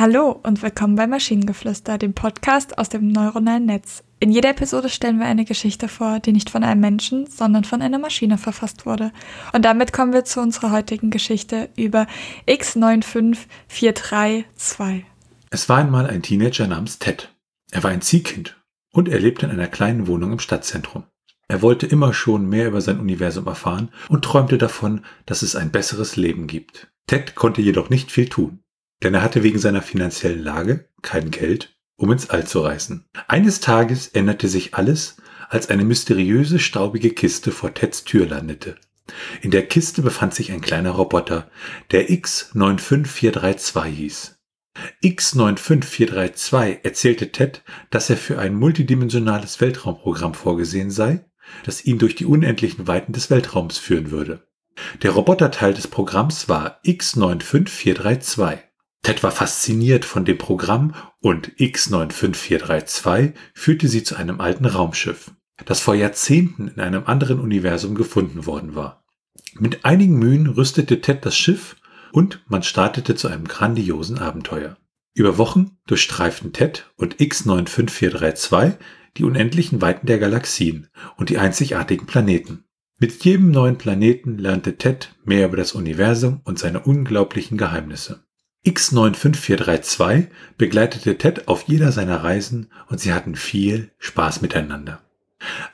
Hallo und willkommen bei Maschinengeflüster, dem Podcast aus dem neuronalen Netz. In jeder Episode stellen wir eine Geschichte vor, die nicht von einem Menschen, sondern von einer Maschine verfasst wurde. Und damit kommen wir zu unserer heutigen Geschichte über X95432. Es war einmal ein Teenager namens Ted. Er war ein Ziehkind und er lebte in einer kleinen Wohnung im Stadtzentrum. Er wollte immer schon mehr über sein Universum erfahren und träumte davon, dass es ein besseres Leben gibt. Ted konnte jedoch nicht viel tun denn er hatte wegen seiner finanziellen Lage kein Geld, um ins All zu reisen. Eines Tages änderte sich alles, als eine mysteriöse staubige Kiste vor Teds Tür landete. In der Kiste befand sich ein kleiner Roboter, der X95432 hieß. X95432 erzählte Ted, dass er für ein multidimensionales Weltraumprogramm vorgesehen sei, das ihn durch die unendlichen Weiten des Weltraums führen würde. Der Roboterteil des Programms war X95432. Ted war fasziniert von dem Programm und X95432 führte sie zu einem alten Raumschiff, das vor Jahrzehnten in einem anderen Universum gefunden worden war. Mit einigen Mühen rüstete Ted das Schiff und man startete zu einem grandiosen Abenteuer. Über Wochen durchstreiften Ted und X95432 die unendlichen Weiten der Galaxien und die einzigartigen Planeten. Mit jedem neuen Planeten lernte Ted mehr über das Universum und seine unglaublichen Geheimnisse. X95432 begleitete Ted auf jeder seiner Reisen und sie hatten viel Spaß miteinander.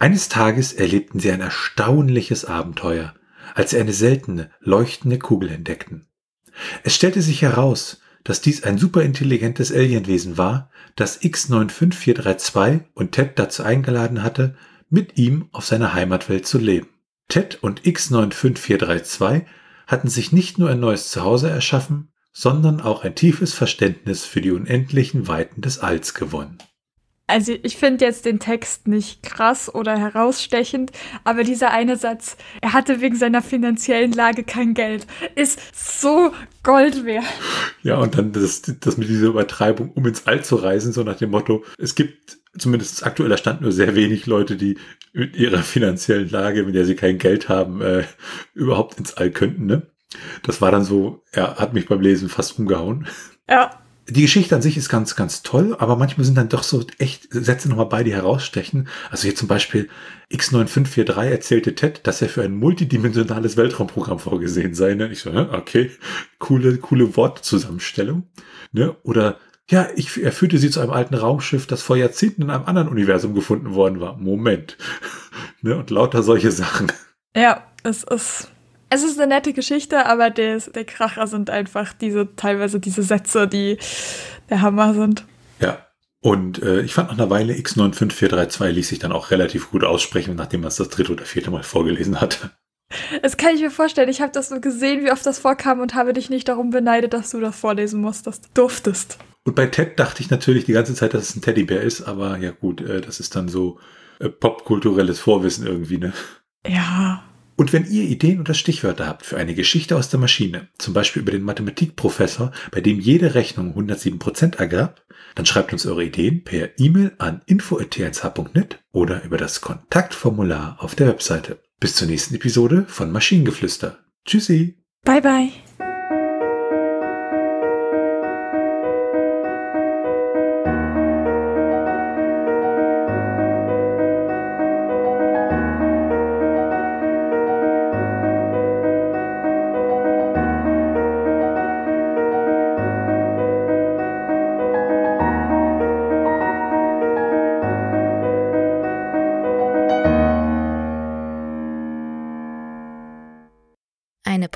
Eines Tages erlebten sie ein erstaunliches Abenteuer, als sie eine seltene, leuchtende Kugel entdeckten. Es stellte sich heraus, dass dies ein superintelligentes Alienwesen war, das X95432 und Ted dazu eingeladen hatte, mit ihm auf seiner Heimatwelt zu leben. Ted und X95432 hatten sich nicht nur ein neues Zuhause erschaffen, sondern auch ein tiefes Verständnis für die unendlichen Weiten des Alls gewonnen. Also ich finde jetzt den Text nicht krass oder herausstechend, aber dieser eine Satz, er hatte wegen seiner finanziellen Lage kein Geld, ist so Gold wert. Ja, und dann das, das mit dieser Übertreibung, um ins All zu reisen, so nach dem Motto, es gibt zumindest aktueller Stand nur sehr wenig Leute, die mit ihrer finanziellen Lage, mit der sie kein Geld haben, äh, überhaupt ins All könnten, ne? Das war dann so, er hat mich beim Lesen fast umgehauen. Ja. Die Geschichte an sich ist ganz, ganz toll, aber manchmal sind dann doch so echt Sätze nochmal bei, die herausstechen. Also hier zum Beispiel X9543 erzählte Ted, dass er für ein multidimensionales Weltraumprogramm vorgesehen sei. Ne? Ich so, okay, coole, coole Wortzusammenstellung. Ne? Oder ja, ich, er führte sie zu einem alten Raumschiff, das vor Jahrzehnten in einem anderen Universum gefunden worden war. Moment. ne? Und lauter solche Sachen. Ja, es ist es ist eine nette Geschichte, aber der, der Kracher sind einfach diese, teilweise diese Sätze, die der Hammer sind. Ja. Und äh, ich fand nach einer Weile X95432 ließ sich dann auch relativ gut aussprechen, nachdem man es das dritte oder vierte Mal vorgelesen hatte. Das kann ich mir vorstellen. Ich habe das so gesehen, wie oft das vorkam und habe dich nicht darum beneidet, dass du das vorlesen musstest. Durftest. Und bei Ted dachte ich natürlich die ganze Zeit, dass es ein Teddybär ist, aber ja gut, äh, das ist dann so äh, popkulturelles Vorwissen irgendwie, ne? Ja. Und wenn ihr Ideen oder Stichwörter habt für eine Geschichte aus der Maschine, zum Beispiel über den Mathematikprofessor, bei dem jede Rechnung 107% ergab, dann schreibt uns eure Ideen per E-Mail an info.th.net oder über das Kontaktformular auf der Webseite. Bis zur nächsten Episode von Maschinengeflüster. Tschüssi. Bye bye.